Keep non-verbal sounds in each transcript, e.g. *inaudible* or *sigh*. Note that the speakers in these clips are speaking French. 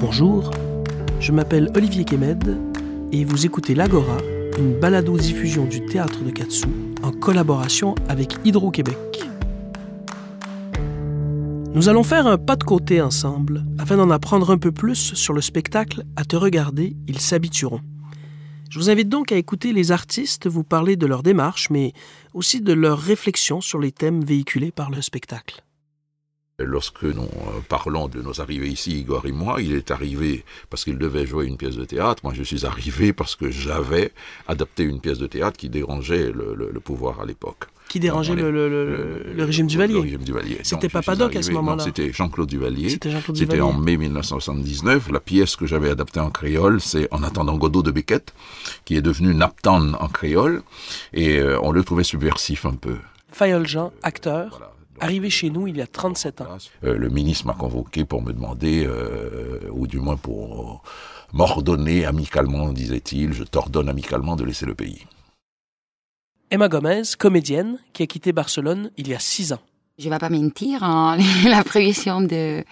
Bonjour, je m'appelle Olivier Kemed et vous écoutez l'Agora, une balado-diffusion du théâtre de Katsu en collaboration avec Hydro-Québec. Nous allons faire un pas de côté ensemble afin d'en apprendre un peu plus sur le spectacle À te regarder, ils s'habitueront. Je vous invite donc à écouter les artistes vous parler de leur démarche, mais aussi de leurs réflexions sur les thèmes véhiculés par le spectacle. Lorsque nous euh, parlons de nos arrivées ici, Igor et moi, il est arrivé parce qu'il devait jouer une pièce de théâtre. Moi, je suis arrivé parce que j'avais adapté une pièce de théâtre qui dérangeait le, pouvoir à l'époque. Qui dérangeait le, le, régime Duvalier. Le régime Duvalier. C'était Papadoc à ce moment-là. C'était Jean-Claude Duvalier. C'était en mai 1979. La pièce que j'avais adaptée en créole, c'est En attendant Godot de Beckett, qui est devenu Napton en créole. Et euh, on le trouvait subversif un peu. Fayol Jean, acteur. Arrivé chez nous il y a 37 ans. Euh, le ministre m'a convoqué pour me demander, euh, ou du moins pour m'ordonner amicalement, disait-il, je t'ordonne amicalement de laisser le pays. Emma Gomez, comédienne, qui a quitté Barcelone il y a six ans. Je ne vais pas mentir, hein, *laughs* la prévision de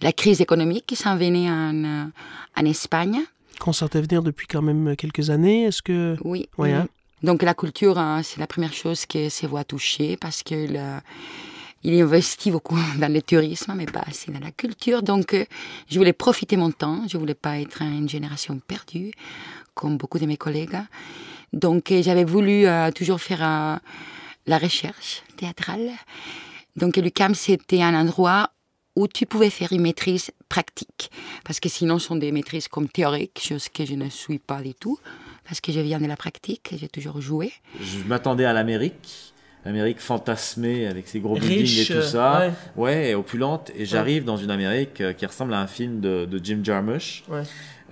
la crise économique qui s'en venait en, en Espagne. Qu'on sentait venir depuis quand même quelques années, est-ce que... Oui. Hein. Donc la culture, hein, c'est la première chose qui se voit toucher parce que... Le, il investit beaucoup *laughs* dans le tourisme, mais pas assez dans la culture. Donc, euh, je voulais profiter mon temps. Je voulais pas être une génération perdue, comme beaucoup de mes collègues. Donc, euh, j'avais voulu euh, toujours faire la recherche théâtrale. Donc, l'UCAM, c'était un endroit où tu pouvais faire une maîtrise pratique. Parce que sinon, ce sont des maîtrises comme théoriques, chose que je ne suis pas du tout. Parce que je viens de la pratique, j'ai toujours joué. Je m'attendais à l'Amérique l'Amérique fantasmée avec ses gros buildings et tout ça. Ouais, opulente. Et j'arrive dans une Amérique euh, qui ressemble à un film de, Jim Jarmusch.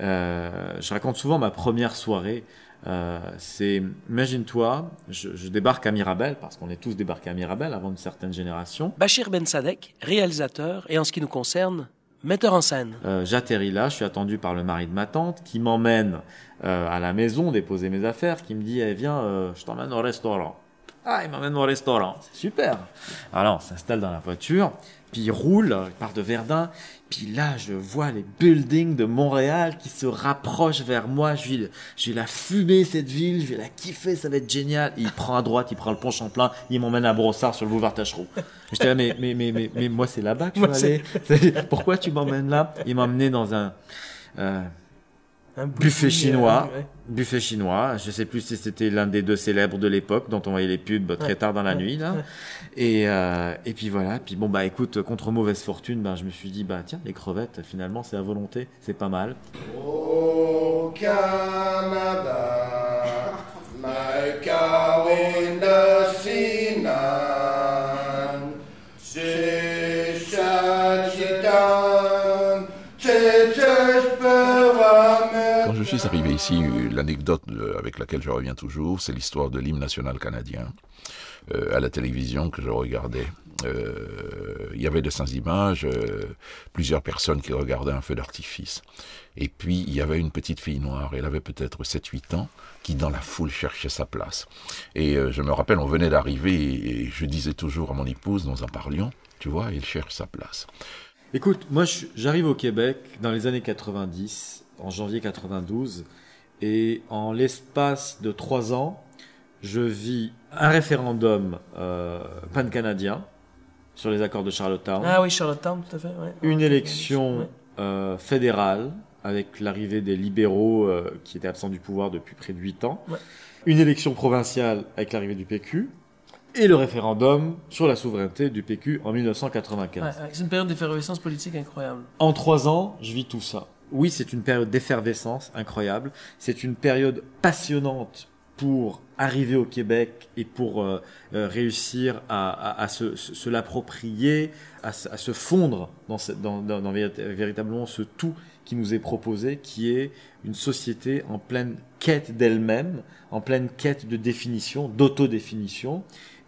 Euh, je raconte souvent ma première soirée. Euh, c'est, imagine-toi, je, débarque à Mirabel, parce qu'on est tous débarqués à Mirabel avant une certaine génération. Bachir Ben Sadek, réalisateur, et en ce qui nous concerne, metteur en scène. j'atterris là, je suis attendu par le mari de ma tante, qui m'emmène à la maison déposer mes affaires, qui me dit, eh, viens, je t'emmène au restaurant. Ah, il m'emmène au restaurant. C'est super. Alors, on s'installe dans la voiture, puis il roule, il part de Verdun, puis là, je vois les buildings de Montréal qui se rapprochent vers moi. Je vais, je vais la fumer, cette ville, je vais la kiffer, ça va être génial. il prend à droite, il prend le pont Champlain, il m'emmène à Brossard sur le boulevard Tachereau. J'étais là, mais, mais, mais, mais, mais moi, c'est là-bas que je veux aller. *laughs* Pourquoi tu m'emmènes là? Il m'a emmené dans un... Euh, un buffet chinois. Buffet chinois. Je sais plus si c'était l'un des deux célèbres de l'époque dont on voyait les pubs très tard dans la nuit là. Et euh, et puis voilà. Puis bon bah écoute, contre mauvaise fortune, ben je me suis dit bah tiens les crevettes finalement c'est à volonté, c'est pas mal. Au Canada, my je suis arrivé ici, l'anecdote avec laquelle je reviens toujours, c'est l'histoire de l'hymne national canadien euh, à la télévision que je regardais. Euh, il y avait de ces images, euh, plusieurs personnes qui regardaient un feu d'artifice. Et puis, il y avait une petite fille noire, elle avait peut-être 7-8 ans, qui dans la foule cherchait sa place. Et je me rappelle, on venait d'arriver et, je disais toujours à mon épouse, nous en parlions, tu vois, il cherche sa place. Écoute, moi j'arrive au Québec dans les années 90 en janvier 92. Et en l'espace de trois ans, je vis un référendum euh, pan-canadien sur les accords de Charlottetown. Ah oui, Charlottetown, tout à fait. Une élection euh, fédérale avec l'arrivée des libéraux euh, qui étaient absents du pouvoir depuis près de huit ans. Une élection provinciale avec l'arrivée du PQ. Et le référendum sur la souveraineté du PQ en 1995. c'est une période d'effervescence politique incroyable. En trois ans, je vis tout ça oui, c'est une période d'effervescence incroyable. C'est une période passionnante pour arriver au Québec et pour euh, euh, réussir à, se, l'approprier, à, se fondre dans, véritablement ce tout qui nous est proposé, qui est une société en pleine quête d'elle-même, en pleine quête de définition, d'autodéfinition.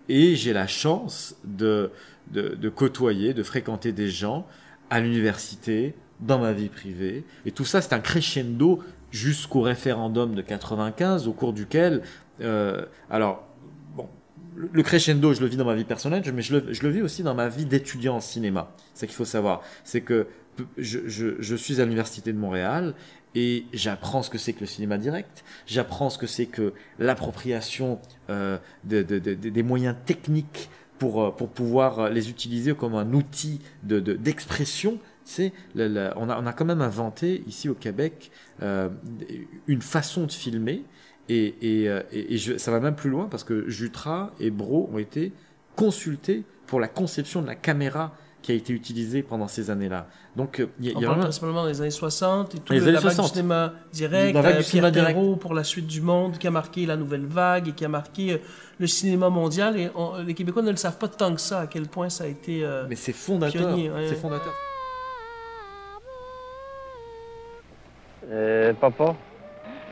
Et j'ai la chance de, de côtoyer, de fréquenter des gens à l'université, dans ma vie privée. Et tout ça, c'est un crescendo jusqu'au référendum de 95, au cours duquel, euh, alors, bon, le crescendo, je le vis dans ma vie personnelle, mais je le, je le vis aussi dans ma vie d'étudiant en cinéma. C'est qu'il faut savoir. C'est que je, suis à l'université de Montréal et j'apprends ce que c'est que le cinéma direct, j'apprends ce que c'est que l'appropriation euh, des moyens techniques pour, euh, pour pouvoir les utiliser comme un outil d'expression. C'est on, a, on a quand même inventé ici au Québec euh, une façon de filmer et, et, et, ça va même plus loin parce que Jutra et Bro ont été consultés pour la conception de la caméra qui a été utilisé pendant ces années-là. Donc, il y a, On parle principalement des années 60 et tout les le, années 60. du cinéma direct, la vague du Pierre Perrault pour la suite du monde, qui a marqué la nouvelle vague et qui a marqué euh, le cinéma mondial. Et les Québécois ne le savent pas tant que ça, à quel point ça a été euh, Mais c'est fondateur. C'est fondateur. Euh, papa,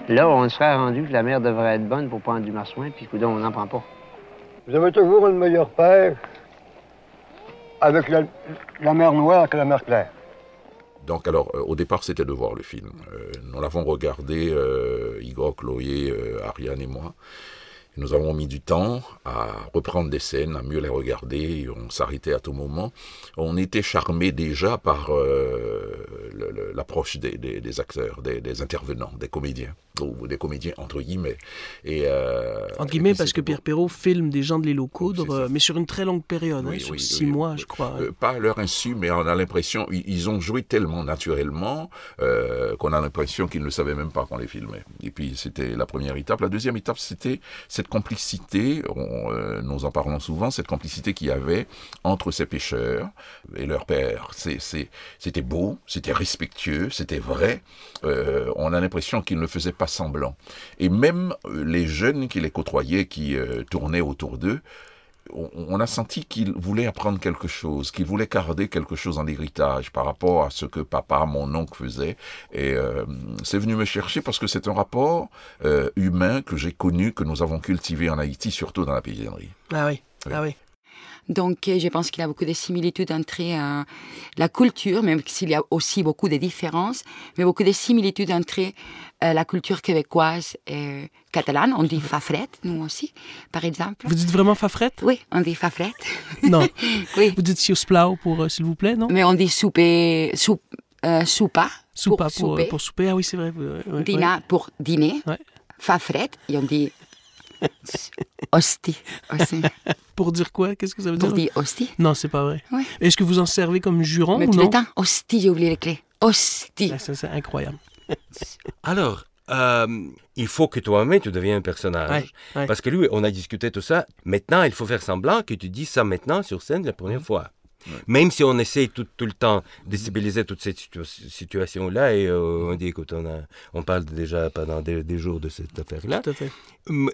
là, on serait rendu que la mer devrait être bonne pour prendre du marsouin, puis on n'en prend pas. Vous avez toujours le meilleur père avec la, mer Noire que la mer Claire. Donc alors, euh, au départ, c'était de voir le film. Euh, nous l'avons regardé, euh, Igor, Chloé, Ariane et moi. Nous avons mis du temps à reprendre des scènes, à mieux les regarder, on s'arrêtait à tout moment. On était charmé déjà par l'approche des, acteurs, des, intervenants, des comédiens ou des comédiens entre guillemets. Et, euh, entre guillemets, parce que Pierre Perrault filme des gens de l'île aux Coudres, mais sur une très longue période, hein, sur six mois, je crois. Euh, pas à leur insu, mais on a l'impression, ils, ont joué tellement naturellement euh, qu'on a l'impression qu'ils ne savaient même pas qu'on les filmait. Et puis c'était la première étape. La deuxième étape, c'était cette complicité, nous en parlons souvent, cette complicité qu'il y avait entre ces pêcheurs et leur père. C'était beau, c'était respectueux, c'était vrai. on a l'impression qu'ils ne faisaient pas semblant. Et même euh, les jeunes qui les côtoyaient, qui euh, tournaient autour d'eux, on, a senti qu'ils voulaient apprendre quelque chose, qu'ils voulaient garder quelque chose en héritage par rapport à ce que papa, mon oncle faisait. Et euh, c'est venu me chercher parce que c'est un rapport humain que j'ai connu, que nous avons cultivé en Haïti, surtout dans la paysannerie. Ah oui. Ah oui. Donc, je pense qu'il y a beaucoup de similitudes entre euh, la culture, même s'il y a aussi beaucoup de différences, mais beaucoup de similitudes entre euh, la culture québécoise et catalane. On dit fafrette, nous aussi, par exemple. Vous dites vraiment fafrette? Oui, on dit fafrette. Non. *laughs* oui. Vous dites siusplau pour, euh, s'il vous plaît, non? Mais on dit souper, soup, soupa. Soupa pour, souper. pour, souper. Ah oui, c'est vrai. Dina pour dîner. Ouais. Fafrette, et on dit hostie. Pour dire quoi? Qu'est-ce que ça veut dire Pour dire? hostie. Non, c'est pas vrai. Est-ce que vous en servez comme jurant Mais ou tout non? le temps. Hostie, j'ai oublié les clés. Hostie. Ah, ça, c'est incroyable. *laughs* Alors, euh, il faut que toi-même tu deviens un personnage. Parce que lui, on a discuté tout ça. Maintenant, il faut faire semblant que tu dis ça maintenant sur scène la première fois. Même si on essaie tout, tout le temps de stabiliser toute cette situation-là, et euh, on dit, écoute, on, a, on parle déjà pendant des, jours de cette affaire-là.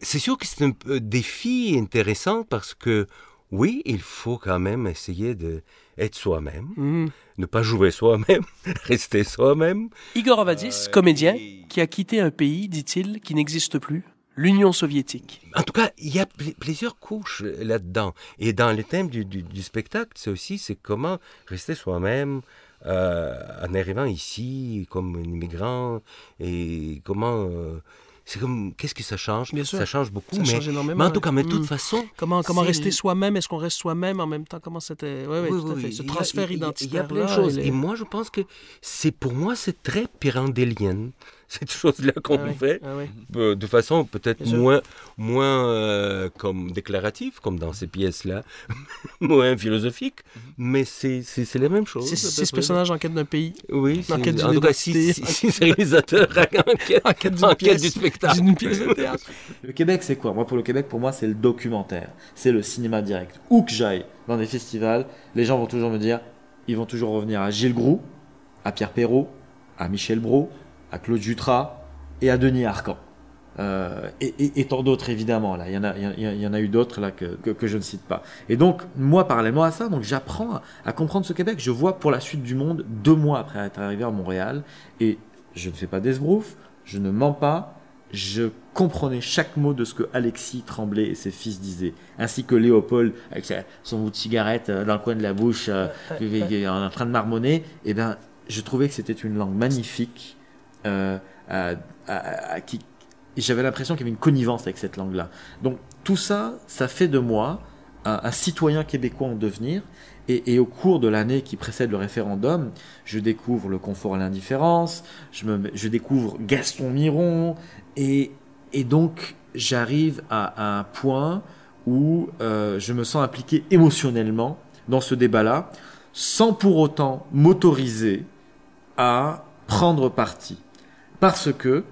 C'est sûr que c'est un défi intéressant parce que, oui, il faut quand même essayer d'être soi-même, mhm. ne pas jouer soi-même, *laughs* rester soi-même. Igor Avadis, euh, comédien, qui a quitté un pays, dit-il, qui n'existe plus l'Union soviétique. En tout cas, il y a plusieurs couches là-dedans. Et dans le thème du, spectacle, c'est aussi c'est comment rester soi-même euh, en arrivant ici comme un immigrant et comment euh, c'est comme qu'est-ce que ça change? Bien Ça change beaucoup, ça mais, change énormément, mais en tout cas, mais de toute mm. façon, comment comment rester soi-même? Est-ce qu'on reste soi-même en même temps? Comment c'était Oui, oui, tout à fait. Ce transfert identitaire. Il y a plein de choses. Et moi, je pense que c'est pour moi, c'est très pyrandélien *laughs* cette chose-là qu'on ah fait, ah euh, de façon peut-être moins, moins euh, comme déclarative, comme dans ces pièces-là, *laughs* moins philosophique, mhm. mais c'est la même chose. C'est ce personnage en quête d'un pays. Oui, en, quête en tout cas, six, réalisateurs en quête, *laughs* en quête, en quête du spectacle. pièce de théâtre. Le Québec, c'est quoi? Moi, pour le Québec, pour moi, c'est le documentaire. C'est le cinéma direct. Où que j'aille dans des festivals, les gens vont toujours me dire, ils vont toujours revenir à Gilles Groux, à Pierre Perrault, à Michel Brault, à Claude Jutras et à Denis Arcan. Euh, et, tant d'autres évidemment là. Il y en a il y, en a eu d'autres là que, que, je ne cite pas. Et donc moi parallèlement à ça donc j'apprends à, comprendre ce Québec. Je vois pour la suite du monde deux mois après être arrivé à Montréal. Et je ne fais pas d'esbrouf. Je ne mens pas. Je comprenais chaque mot de ce que Alexis Tremblay et ses fils disaient, ainsi que Léopold avec son bout de cigarette euh, dans le coin de la bouche, euh, en train de marmonner. Et eh ben, je trouvais que c'était une langue magnifique euh, j'avais l'impression qu'il y avait une connivence avec cette langue-là. Donc tout ça, ça fait de moi un, citoyen québécois en devenir. Et, au cours de l'année qui précède le référendum, je découvre le confort à l'indifférence, je, découvre Gaston Miron, et, et donc j'arrive à, un point où euh, je me sens impliqué émotionnellement dans ce débat-là, sans pour autant m'autoriser à prendre parti. Parce que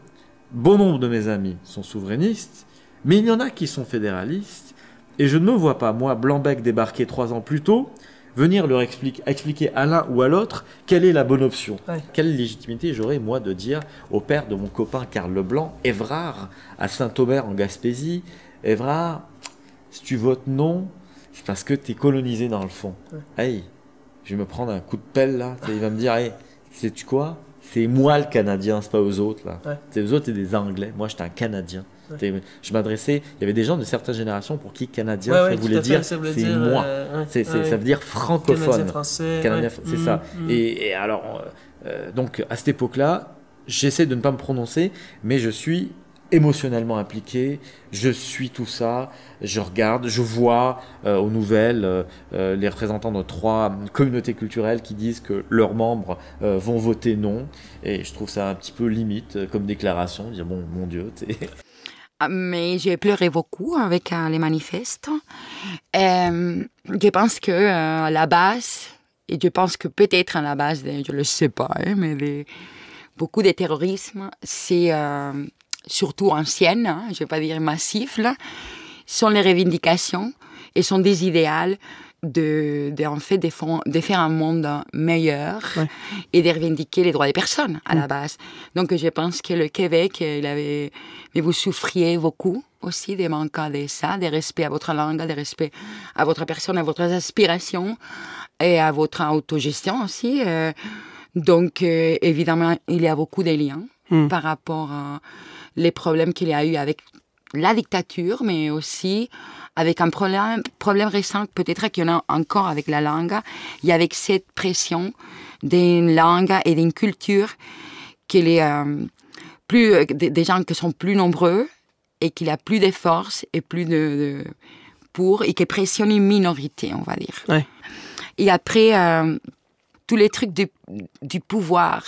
bon nombre de mes amis sont souverainistes, mais il y en a qui sont fédéralistes, et je ne me vois pas, moi, Blanbec, débarquer trois ans plus tôt, venir leur expliquer à l'un ou à l'autre quelle est la bonne option. Quelle légitimité j'aurais, moi, de dire au père de mon copain Karl Leblanc, Évrard, à Saint-Omer en Gaspésie, Évrard, si tu votes non, c'est parce que tu es colonisé dans le fond. Hey, je vais me prendre un coup de pelle là, il va me dire, hey, sais-tu quoi? C'est moi le Canadien, c'est pas aux autres là. C'est aux autres, et des Anglais. Moi, j'étais un Canadien. Je m'adressais, il y avait des gens de certaines générations pour qui Canadien, ça, voulait dire, c'est moi. Euh, ça veut dire francophone. Canadien français. c'est ça. Mm, mm. Et, alors, euh, euh, donc à cette époque-là, j'essaie de ne pas me prononcer, mais je suis émotionnellement impliqué, je suis tout ça, je regarde, je vois aux nouvelles les représentants de trois communautés culturelles qui disent que leurs membres vont voter non, et je trouve ça un petit peu limite comme déclaration, dire bon, mon Dieu, *laughs* ah, mais j'ai pleuré beaucoup avec euh, les manifestes. Euh, je pense que euh, la base, et je pense que peut-être à la base, je ne le sais pas, hein, mais beaucoup de terrorisme, c'est surtout ancienne, hein, je ne vais pas dire massif, là, sont les revendications et sont des idéaux de, en fait, de, faire un monde meilleur et de revendiquer les droits des personnes à la mm. base. Donc, je pense que le Québec, il avait, mais vous souffriez beaucoup aussi des manques de ça, de respect à votre langue, de respect à votre personne, à votre aspiration et à votre autogestion aussi. Euh. donc, euh, évidemment, il y a beaucoup de liens mm. par rapport à les problèmes qu'il y a eu avec la dictature, mais aussi avec un problème, problème récent, peut-être qu'il y en a encore avec la langue, il y a avec cette pression d'une langue et d'une culture qu'il est euh, plus, euh, des gens qui sont plus nombreux et qu'il a plus de force et plus de, pour, et qui pressionne une minorité, on va dire. Et après, euh, tous les trucs du, du pouvoir.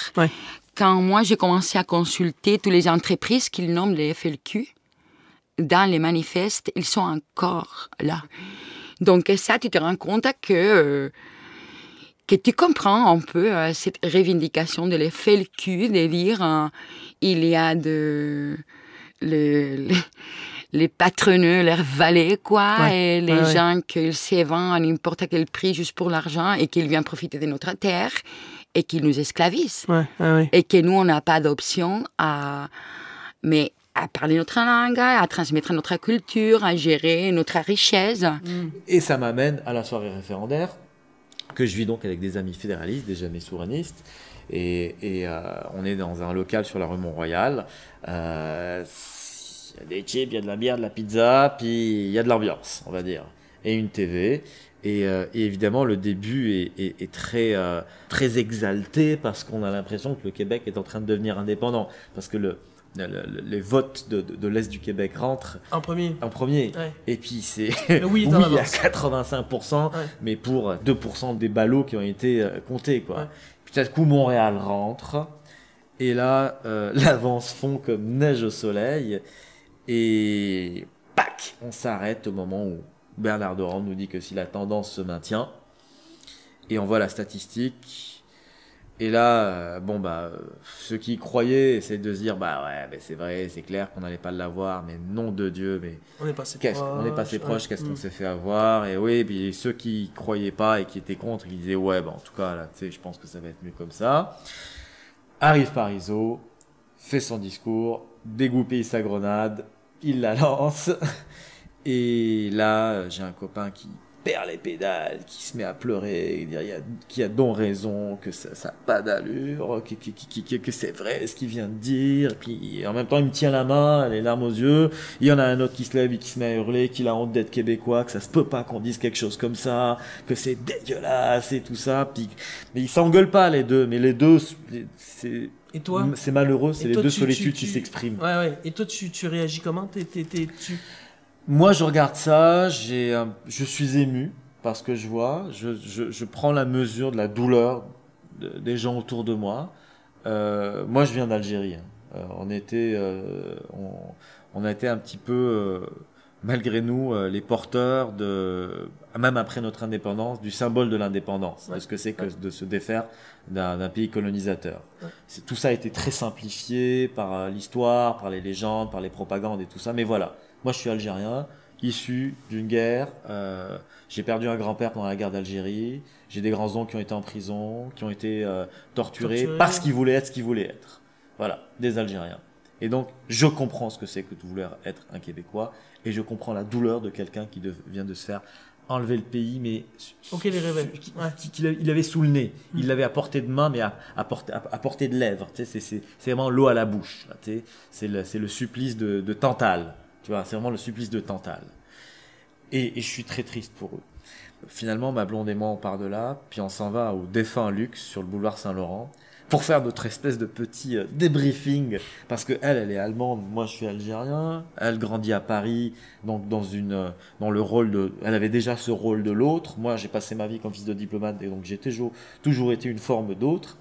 Quand moi, j'ai commencé à consulter toutes les entreprises qu'ils nomment les FLQ, dans les manifestes, ils sont encore là. Donc ça, tu te rends compte que, euh, que tu comprends un peu euh, cette revendication de l'effet le cul, de dire euh, il y a de... Le, les patroneux, leurs valets, quoi, et les gens qu'ils s'évendent à n'importe quel prix juste pour l'argent et qu'ils viennent profiter de notre terre et qu'ils nous esclavisent. et que nous, on n'a pas d'option à... Mais à parler notre langue, à transmettre notre culture, à gérer notre richesse. Mm. Et ça m'amène à la soirée référendaire, que je vis donc avec des amis fédéralistes, des amis souverainistes. Et, euh, on est dans un local sur la rue Mont-Royal. Euh, il y a des chips, il y a de la bière, de la pizza, puis il y a de l'ambiance, on va dire. Et une TV. Euh, et, évidemment, le début est, très, très exalté parce qu'on a l'impression que le Québec est en train de devenir indépendant. Parce que le, les votes de, l'Est du Québec rentrent en premier. En premier. Et puis c'est oui, *laughs* à 85%, mais pour 2% des ballots qui ont été euh, comptés. Quoi. Puis coup, Montréal rentre. Et là, euh, *laughs* l'avance fond comme neige au soleil. Et pac, on s'arrête au moment où Bernard Doran nous dit que si la tendance se maintient, et on voit la statistique, et là, euh, bon bah, ceux qui y croyaient essaient de se dire bah ouais, c'est vrai, c'est clair qu'on n'allait pas l'avoir, mais nom de Dieu, mais on est passé proche, on est passé proche, qu'est-ce qu'on mm. s'est fait avoir Et oui, puis ceux qui y croyaient pas et qui étaient contre, ils disaient ouais, bah en tout cas là, tu sais, je pense que ça va être mieux comme ça. Arrive Parisot, fait son discours, dégoupille sa grenade, il la lance, *laughs* et là j'ai un copain qui perd les pédales, qui se met à pleurer, qui a, a donc raison, que ça n'a pas d'allure, que, que, c'est vrai ce qu'il vient de dire, puis en même temps il me tient la main, les larmes aux yeux, il y en a un autre qui se lève et qui se met à hurler, qu'il a honte d'être québécois, que ça se peut pas qu'on dise quelque chose comme ça, que c'est dégueulasse et tout ça, puis, mais ils s'engueulent pas les deux, mais les deux, c'est... Et toi? C'est malheureux, c'est les deux solitudes qui s'expriment. Ouais, ouais. Et toi, tu, tu réagis comment? Tu moi, je regarde ça, j'ai, je suis ému parce que je vois, je, je, je prends la mesure de la douleur des gens autour de moi. Euh, moi, je viens d'Algérie. Hein. Euh, on était, euh, on, on, a été un petit peu, euh, malgré nous, euh, les porteurs de, même après notre indépendance, du symbole de l'indépendance, ouais. ce que c'est que de se défaire d'un pays colonisateur. Ouais. Tout ça a été très simplifié par l'histoire, par les légendes, par les propagandes et tout ça. Mais voilà, moi, je suis algérien, issu d'une guerre. Euh, j'ai perdu un grand-père pendant la guerre d'Algérie. J'ai des grands-oncles qui ont été en prison, qui ont été euh, torturés Torturé. parce qu'ils voulaient être ce qu'ils voulaient être. Voilà, des Algériens. Et donc, je comprends ce que c'est que de vouloir être un Québécois, et je comprends la douleur de quelqu'un qui de, vient de se faire enlever le pays, mais okay, les ouais. il avait sous le nez. Il l'avait à portée de main, mais à, à, portée, à, à portée de lèvres. C'est vraiment l'eau à la bouche. C'est le, le supplice de, de Tantale. C'est vraiment le supplice de Tantale. Et, je suis très triste pour eux. Finalement, ma blonde et moi, on part de là, puis on s'en va au défunt Luxe sur le boulevard Saint-Laurent pour faire notre espèce de petit débriefing parce que elle elle est allemande moi je suis algérien elle grandit à Paris donc dans une dans le rôle de elle avait déjà ce rôle de l'autre moi j'ai passé ma vie comme fils de diplomate et donc j'ai toujours été une forme d'autre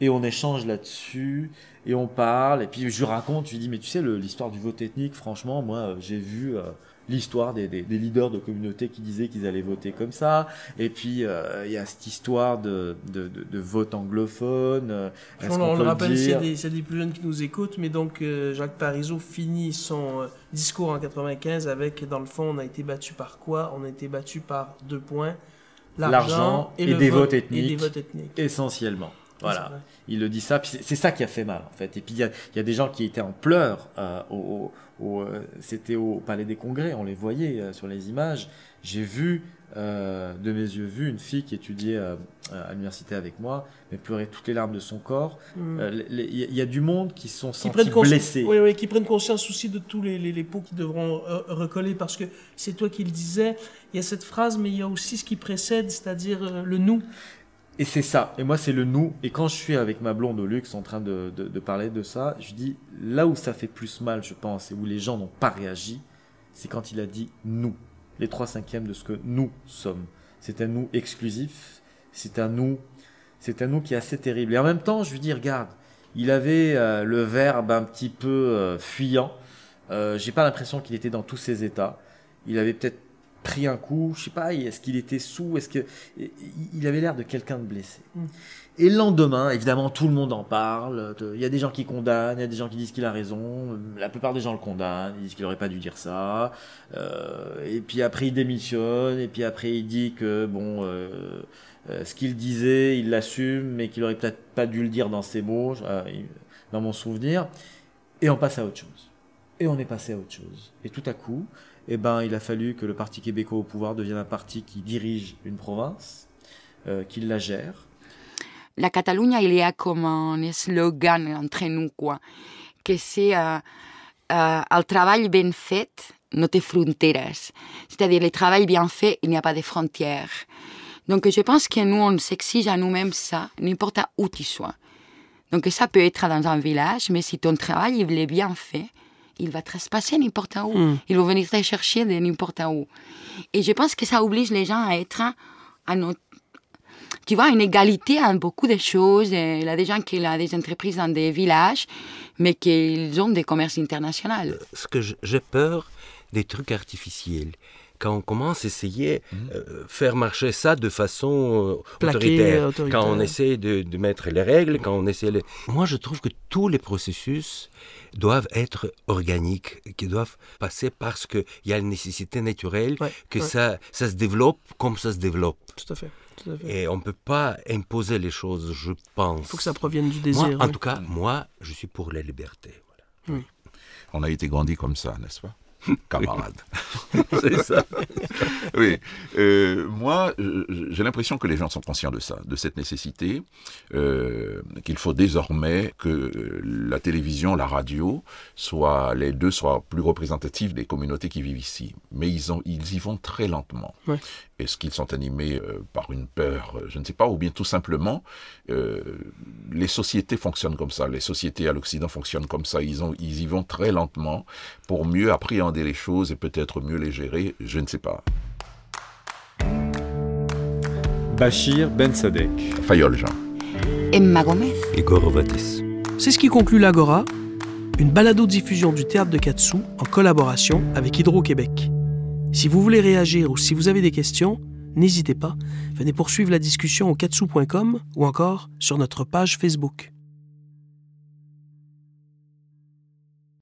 et on échange là-dessus et on parle et puis je lui raconte je lui dis mais tu sais l'histoire du vote ethnique franchement moi j'ai vu euh, l'histoire des, des, des, leaders de communautés qui disaient qu'ils allaient voter comme ça. Et puis euh, il y a cette histoire de, de, de, de vote anglophone euh, on, on le rappelle s'il y, y, a des plus jeunes qui nous écoutent mais donc euh, Jacques Parizeau finit son discours en 95 avec dans le fond on a été battu par quoi? On a été battu par deux points l'argent et, et, vote, et des votes ethniques. essentiellement voilà, il le dit ça, puis c'est ça qui a fait mal en fait. Et puis il y a, y a, des gens qui étaient en pleurs euh, au, au, euh, c'était au Palais des Congrès, on les voyait euh, sur les images. J'ai vu euh, de mes yeux vu une fille qui étudiait à l'université avec moi, mais pleurait toutes les larmes de son corps. Il mm. y, y, a du monde qui sont qui sentis blessés. Oui, oui, qui prennent conscience aussi de tous les, les, les pots qui devront recoller, parce que c'est toi qui le disais. Il y a cette phrase, mais il y a aussi ce qui précède, c'est-à-dire le nous. Et c'est ça. Et moi, c'est le nous. Et quand je suis avec ma blonde au luxe en train de, de, de, parler de ça, je dis là où ça fait plus mal, je pense, et où les gens n'ont pas réagi, c'est quand il a dit nous. Les trois cinquièmes de ce que nous sommes. C'est un nous exclusif. C'est un nous. C'est un nous qui est assez terrible. Et en même temps, je lui dis regarde, il avait euh, le verbe un petit peu euh, fuyant. Euh, J'ai pas l'impression qu'il était dans tous ses états. Il avait peut-être pris un coup, je sais pas, est-ce qu'il était sous, est-ce que il avait l'air de quelqu'un de blessé. Mm. Et le lendemain, évidemment, tout le monde en parle. Il y a des gens qui condamnent, il y a des gens qui disent qu'il a raison. La plupart des gens le condamnent, ils disent qu'il aurait pas dû dire ça. Euh, et puis après, il démissionne. Et puis après, il dit que bon, euh, euh, ce qu'il disait, il l'assume, mais qu'il aurait peut-être pas dû le dire dans ses mots, dans mon souvenir. Et on passe à autre chose. Et on est passé à autre chose. Et tout à coup, eh ben, il a fallu que le Parti québécois au pouvoir devienne un parti qui dirige une province, euh, qui la gère. La Catalogne, il y a comme un slogan entre nous, quoi, que c'est euh, euh, le travail bien fait, no té fronteres. C'est-à-dire, le travail bien fait, il n'y a pas de frontières. Donc, je pense que nous, on s'exige à nous-mêmes ça, n'importe où tu sois. Donc, ça peut être dans un village, mais si ton travail il est bien fait, il va trespasser n'importe où. Mm. Il va venir te chercher de n'importe où. Et je pense que ça oblige les gens à être à notre tu vois, une égalité en beaucoup de choses. Il y a des gens qui ont des entreprises dans des villages, mais qu'ils ont des commerces internationaux. Ce que j'ai peur, des trucs artificiels quand on commence à essayer de mmh. euh, faire marcher ça de façon euh, Plaqué, autoritaire, autoritaire, quand on essaie de, de, mettre les règles, quand on essaie... Les... Moi, je trouve que tous les processus doivent être organiques, qui doivent passer parce qu'il y a une nécessité naturelle, ouais, que ouais. Ça, ça se développe comme ça se développe. Tout à fait. Tout à fait. Et on ne peut pas imposer les choses, je pense. Il faut que ça provienne du désir. Moi, en tout cas, moi, je suis pour la liberté. Voilà. Oui. On a été grandi comme ça, n'est-ce pas? Camarade. *laughs* c'est ça. oui. Euh, moi, j'ai l'impression que les gens sont conscients de ça, de cette nécessité, euh, qu'il faut désormais que la télévision, la radio, soient, les deux soient plus représentatifs des communautés qui vivent ici. Mais ils, ont, ils y vont très lentement. Ouais. Est-ce qu'ils sont animés euh, par une peur Je ne sais pas, ou bien tout simplement, euh, les sociétés fonctionnent comme ça. Les sociétés à l'Occident fonctionnent comme ça. Ils, ont, ils y vont très lentement pour mieux appréhender appréhender les choses et peut-être mieux les gérer, je ne sais pas. Bachir Ben Sadek. Fayol Jean. Emma Gomez. Igor Ovatis. C'est ce qui conclut l'Agora, une balado-diffusion du théâtre de Katsu en collaboration avec Hydro-Québec. Si vous voulez réagir ou si vous avez des questions, n'hésitez pas, venez poursuivre la discussion au katsu.com ou encore sur notre page Facebook.